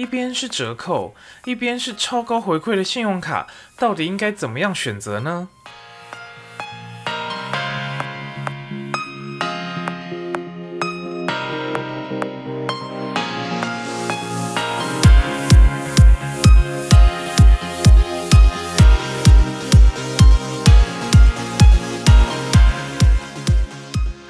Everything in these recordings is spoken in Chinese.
一边是折扣，一边是超高回馈的信用卡，到底应该怎么样选择呢？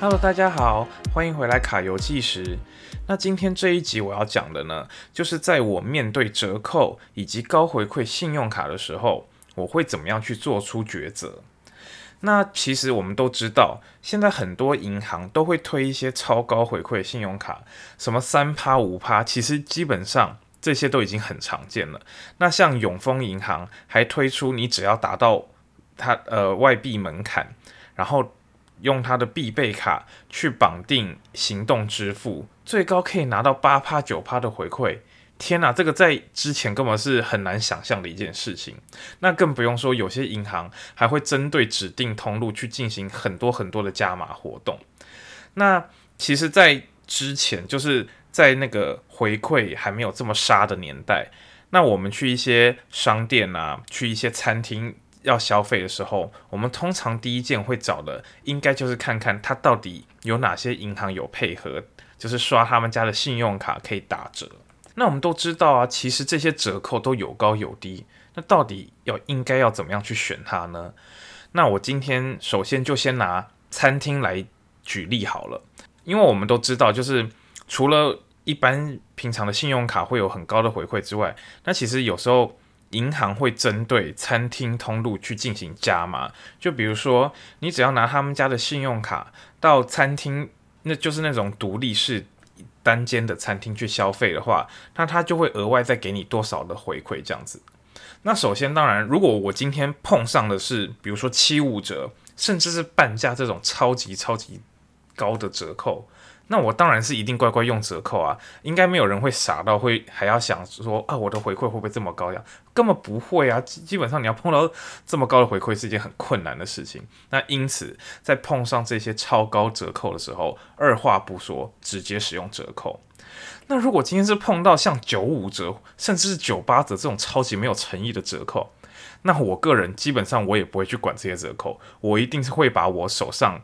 ？Hello，大家好，欢迎回来卡游计时。那今天这一集我要讲的呢，就是在我面对折扣以及高回馈信用卡的时候，我会怎么样去做出抉择。那其实我们都知道，现在很多银行都会推一些超高回馈信用卡，什么三趴五趴，其实基本上这些都已经很常见了。那像永丰银行还推出，你只要达到它呃外币门槛，然后。用他的必备卡去绑定行动支付，最高可以拿到八趴九趴的回馈。天哪，这个在之前根本是很难想象的一件事情。那更不用说有些银行还会针对指定通路去进行很多很多的加码活动。那其实，在之前就是在那个回馈还没有这么杀的年代，那我们去一些商店啊，去一些餐厅。要消费的时候，我们通常第一件会找的，应该就是看看它到底有哪些银行有配合，就是刷他们家的信用卡可以打折。那我们都知道啊，其实这些折扣都有高有低，那到底要应该要怎么样去选它呢？那我今天首先就先拿餐厅来举例好了，因为我们都知道，就是除了一般平常的信用卡会有很高的回馈之外，那其实有时候。银行会针对餐厅通路去进行加码，就比如说，你只要拿他们家的信用卡到餐厅，那就是那种独立式单间的餐厅去消费的话，那他就会额外再给你多少的回馈这样子。那首先，当然，如果我今天碰上的是，比如说七五折，甚至是半价这种超级超级高的折扣。那我当然是一定乖乖用折扣啊，应该没有人会傻到会还要想说啊，我的回馈会不会这么高呀？根本不会啊，基本上你要碰到这么高的回馈是一件很困难的事情。那因此在碰上这些超高折扣的时候，二话不说直接使用折扣。那如果今天是碰到像九五折甚至是九八折这种超级没有诚意的折扣，那我个人基本上我也不会去管这些折扣，我一定是会把我手上。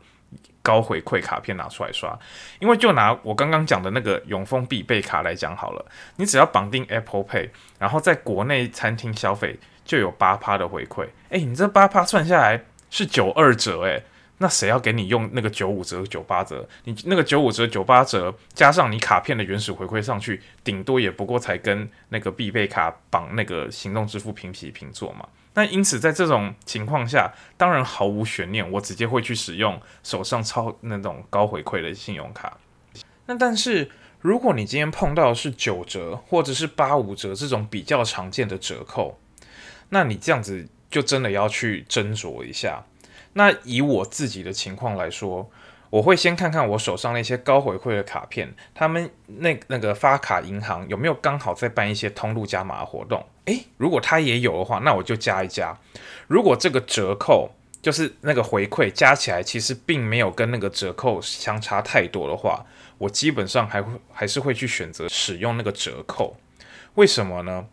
高回馈卡片拿出来刷，因为就拿我刚刚讲的那个永丰必备卡来讲好了，你只要绑定 Apple Pay，然后在国内餐厅消费就有八趴的回馈。诶，你这八趴算下来是九二折，诶，那谁要给你用那个九五折、九八折？你那个九五折、九八折加上你卡片的原始回馈上去，顶多也不过才跟那个必备卡绑那个行动支付平起平坐嘛。那因此，在这种情况下，当然毫无悬念，我直接会去使用手上超那种高回馈的信用卡。那但是，如果你今天碰到的是九折或者是八五折这种比较常见的折扣，那你这样子就真的要去斟酌一下。那以我自己的情况来说，我会先看看我手上那些高回馈的卡片，他们那那个发卡银行有没有刚好在办一些通路加码活动。诶，如果他也有的话，那我就加一加。如果这个折扣就是那个回馈加起来，其实并没有跟那个折扣相差太多的话，我基本上还会还是会去选择使用那个折扣。为什么呢？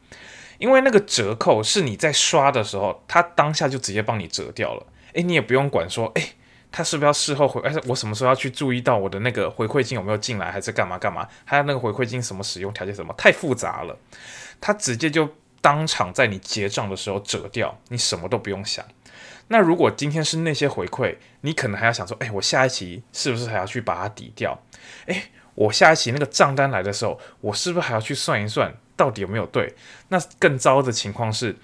因为那个折扣是你在刷的时候，它当下就直接帮你折掉了。诶，你也不用管说，诶，他是不是要事后回？哎，我什么时候要去注意到我的那个回馈金有没有进来，还是干嘛干嘛？还有那个回馈金什么使用条件什么？太复杂了，他直接就。当场在你结账的时候折掉，你什么都不用想。那如果今天是那些回馈，你可能还要想说，哎，我下一期是不是还要去把它抵掉？哎，我下一期那个账单来的时候，我是不是还要去算一算，到底有没有对？那更糟的情况是，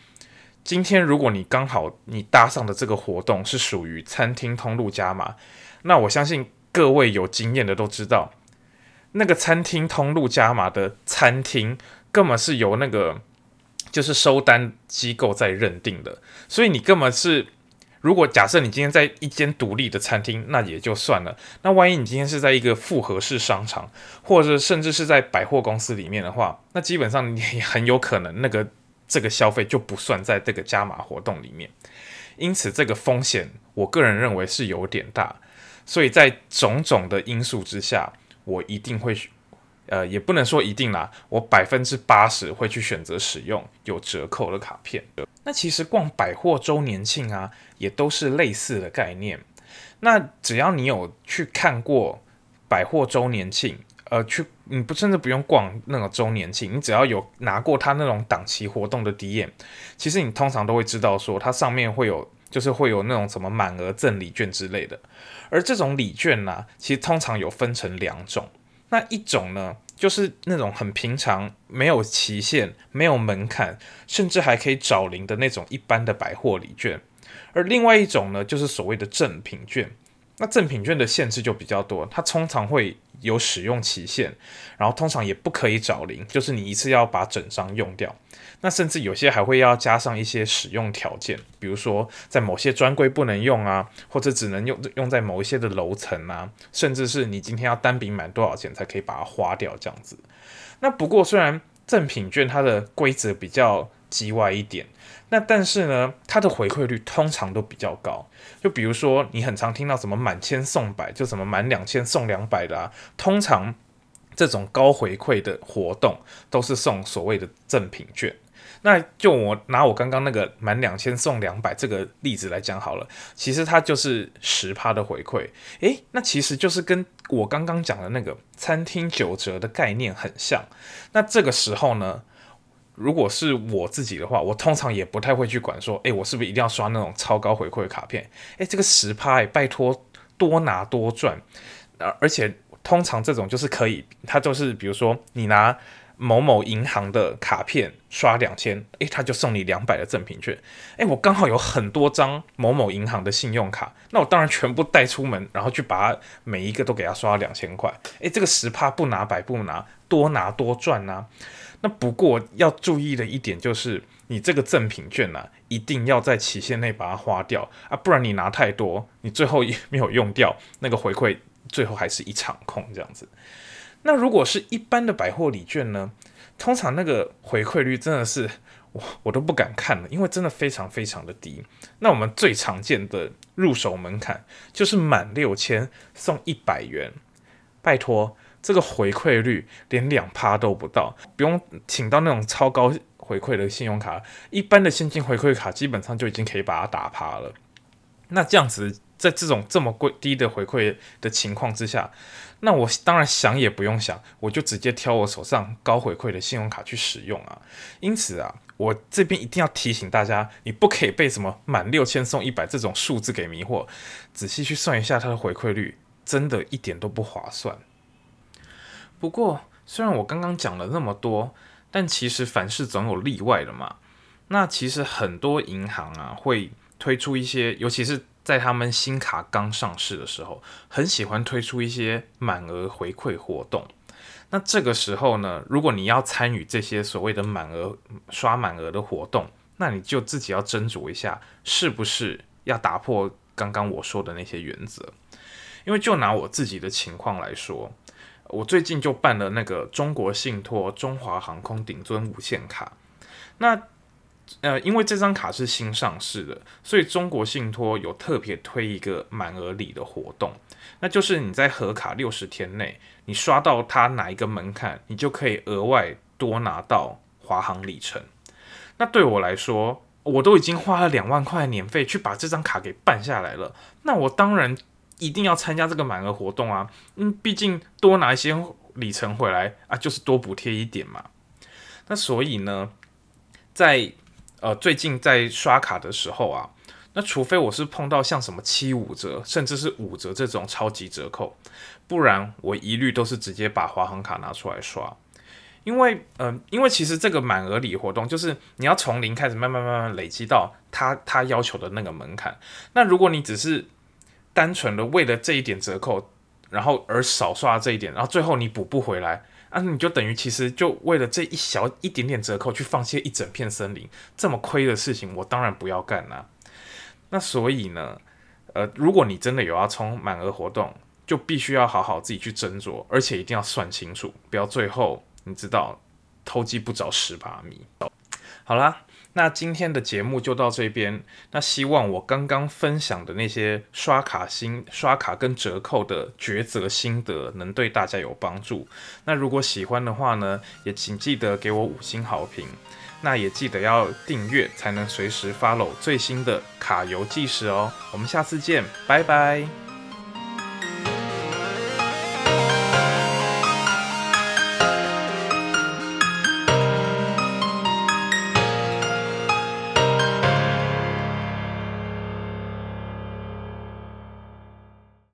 今天如果你刚好你搭上的这个活动是属于餐厅通路加码，那我相信各位有经验的都知道，那个餐厅通路加码的餐厅根本是由那个。就是收单机构在认定的，所以你根本是，如果假设你今天在一间独立的餐厅，那也就算了。那万一你今天是在一个复合式商场，或者甚至是在百货公司里面的话，那基本上你很有可能那个这个消费就不算在这个加码活动里面。因此，这个风险我个人认为是有点大。所以在种种的因素之下，我一定会。呃，也不能说一定啦，我百分之八十会去选择使用有折扣的卡片。那其实逛百货周年庆啊，也都是类似的概念。那只要你有去看过百货周年庆，呃，去你不甚至不用逛那个周年庆，你只要有拿过它那种档期活动的 DM，其实你通常都会知道说它上面会有，就是会有那种什么满额赠礼券之类的。而这种礼券呢，其实通常有分成两种。那一种呢，就是那种很平常、没有期限、没有门槛，甚至还可以找零的那种一般的百货礼券。而另外一种呢，就是所谓的赠品券。那赠品券的限制就比较多，它通常会有使用期限，然后通常也不可以找零，就是你一次要把整张用掉。那甚至有些还会要加上一些使用条件，比如说在某些专柜不能用啊，或者只能用用在某一些的楼层啊，甚至是你今天要单笔买多少钱才可以把它花掉这样子。那不过虽然赠品券它的规则比较叽歪一点，那但是呢，它的回馈率通常都比较高。就比如说你很常听到什么满千送百，就什么满两千送两百的啊，通常这种高回馈的活动都是送所谓的赠品券。那就我拿我刚刚那个满两千送两百这个例子来讲好了，其实它就是十趴的回馈，诶，那其实就是跟我刚刚讲的那个餐厅九折的概念很像。那这个时候呢，如果是我自己的话，我通常也不太会去管说，诶，我是不是一定要刷那种超高回馈卡片？诶，这个十趴，拜托多拿多赚，而而且通常这种就是可以，它就是比如说你拿。某某银行的卡片刷两千，诶，他就送你两百的赠品券。诶，我刚好有很多张某某银行的信用卡，那我当然全部带出门，然后去把每一个都给他刷两千块。诶，这个十趴不拿白不拿，多拿多赚呐。那不过要注意的一点就是，你这个赠品券呐，一定要在期限内把它花掉啊，不然你拿太多，你最后也没有用掉，那个回馈最后还是一场空这样子。那如果是一般的百货礼券呢？通常那个回馈率真的是我我都不敢看了，因为真的非常非常的低。那我们最常见的入手门槛就是满六千送一百元，拜托，这个回馈率连两趴都不到，不用请到那种超高回馈的信用卡，一般的现金回馈卡基本上就已经可以把它打趴了。那这样子。在这种这么贵低的回馈的情况之下，那我当然想也不用想，我就直接挑我手上高回馈的信用卡去使用啊。因此啊，我这边一定要提醒大家，你不可以被什么满六千送一百这种数字给迷惑。仔细去算一下它的回馈率，真的一点都不划算。不过，虽然我刚刚讲了那么多，但其实凡事总有例外的嘛。那其实很多银行啊会推出一些，尤其是。在他们新卡刚上市的时候，很喜欢推出一些满额回馈活动。那这个时候呢，如果你要参与这些所谓的满额刷满额的活动，那你就自己要斟酌一下，是不是要打破刚刚我说的那些原则。因为就拿我自己的情况来说，我最近就办了那个中国信托中华航空顶尊无限卡。那呃，因为这张卡是新上市的，所以中国信托有特别推一个满额礼的活动，那就是你在核卡六十天内，你刷到它哪一个门槛，你就可以额外多拿到华航里程。那对我来说，我都已经花了两万块年费去把这张卡给办下来了，那我当然一定要参加这个满额活动啊，嗯，毕竟多拿一些里程回来啊，就是多补贴一点嘛。那所以呢，在呃，最近在刷卡的时候啊，那除非我是碰到像什么七五折，甚至是五折这种超级折扣，不然我一律都是直接把华航卡拿出来刷。因为，嗯，因为其实这个满额礼活动就是你要从零开始慢慢慢慢累积到他他要求的那个门槛。那如果你只是单纯的为了这一点折扣，然后而少刷这一点，然后最后你补不回来。啊，你就等于其实就为了这一小一点点折扣去放弃一整片森林，这么亏的事情，我当然不要干啦。那所以呢，呃，如果你真的有要充满额活动，就必须要好好自己去斟酌，而且一定要算清楚，不要最后你知道偷鸡不着蚀把米。好啦，那今天的节目就到这边。那希望我刚刚分享的那些刷卡心、刷卡跟折扣的抉择心得，能对大家有帮助。那如果喜欢的话呢，也请记得给我五星好评。那也记得要订阅，才能随时 follow 最新的卡游计时哦。我们下次见，拜拜。